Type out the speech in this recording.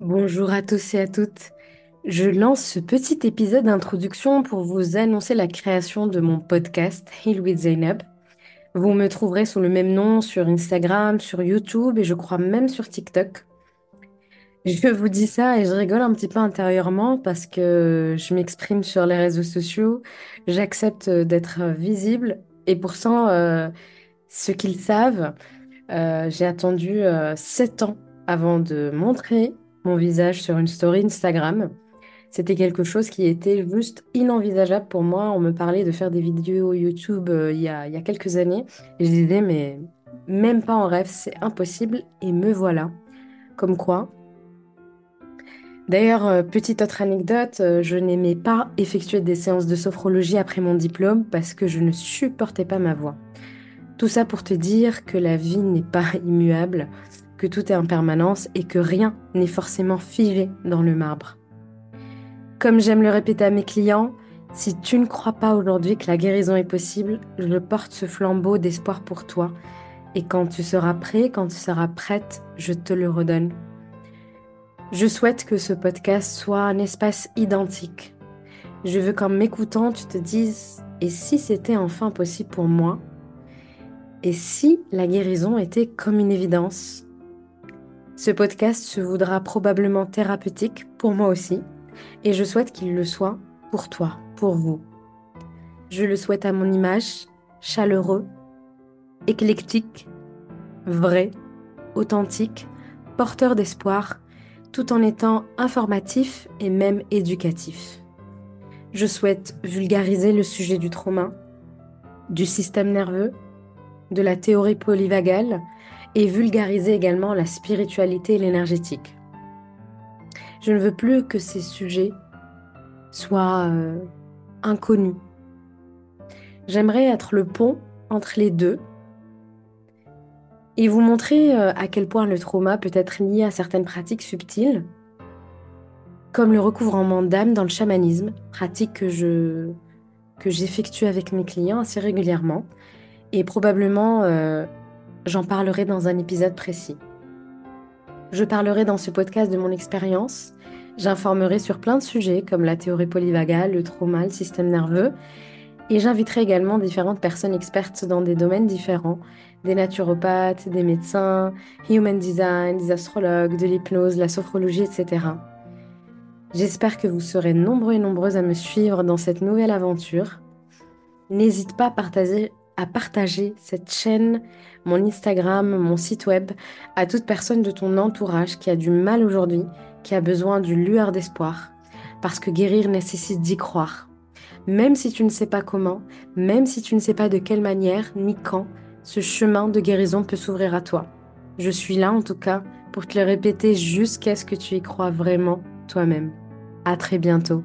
Bonjour à tous et à toutes. Je lance ce petit épisode d'introduction pour vous annoncer la création de mon podcast Heal with Zainab. Vous me trouverez sous le même nom sur Instagram, sur YouTube et je crois même sur TikTok. Je vous dis ça et je rigole un petit peu intérieurement parce que je m'exprime sur les réseaux sociaux, j'accepte d'être visible et pourtant, euh, ce qu'ils savent, euh, j'ai attendu euh, 7 ans avant de montrer mon visage sur une story Instagram. C'était quelque chose qui était juste inenvisageable pour moi. On me parlait de faire des vidéos YouTube euh, il y a, il y a quelques années et je disais mais même pas en rêve, c'est impossible et me voilà. Comme quoi. D'ailleurs, euh, petite autre anecdote, euh, je n'aimais pas effectuer des séances de sophrologie après mon diplôme parce que je ne supportais pas ma voix. Tout ça pour te dire que la vie n'est pas immuable, que tout est en permanence et que rien n'est forcément figé dans le marbre. Comme j'aime le répéter à mes clients, si tu ne crois pas aujourd'hui que la guérison est possible, je porte ce flambeau d'espoir pour toi. Et quand tu seras prêt, quand tu seras prête, je te le redonne. Je souhaite que ce podcast soit un espace identique. Je veux qu'en m'écoutant, tu te dises Et si c'était enfin possible pour moi? Et si la guérison était comme une évidence? Ce podcast se voudra probablement thérapeutique pour moi aussi, et je souhaite qu'il le soit pour toi, pour vous. Je le souhaite à mon image, chaleureux, éclectique, vrai, authentique, porteur d'espoir, tout en étant informatif et même éducatif. Je souhaite vulgariser le sujet du trauma, du système nerveux, de la théorie polyvagale et vulgariser également la spiritualité et l'énergétique. Je ne veux plus que ces sujets soient euh, inconnus. J'aimerais être le pont entre les deux et vous montrer euh, à quel point le trauma peut être lié à certaines pratiques subtiles, comme le recouvrement d'âme dans le chamanisme, pratique que je que j'effectue avec mes clients assez régulièrement, et probablement euh, j'en parlerai dans un épisode précis. Je parlerai dans ce podcast de mon expérience, j'informerai sur plein de sujets comme la théorie polyvagale, le trauma, le système nerveux, et j'inviterai également différentes personnes expertes dans des domaines différents, des naturopathes, des médecins, human design, des astrologues, de l'hypnose, la sophrologie, etc. J'espère que vous serez nombreux et nombreuses à me suivre dans cette nouvelle aventure. N'hésite pas à partager, à partager cette chaîne, mon Instagram, mon site web, à toute personne de ton entourage qui a du mal aujourd'hui, qui a besoin d'une lueur d'espoir. Parce que guérir nécessite d'y croire. Même si tu ne sais pas comment, même si tu ne sais pas de quelle manière ni quand, ce chemin de guérison peut s'ouvrir à toi. Je suis là en tout cas pour te le répéter jusqu'à ce que tu y crois vraiment toi-même. À très bientôt.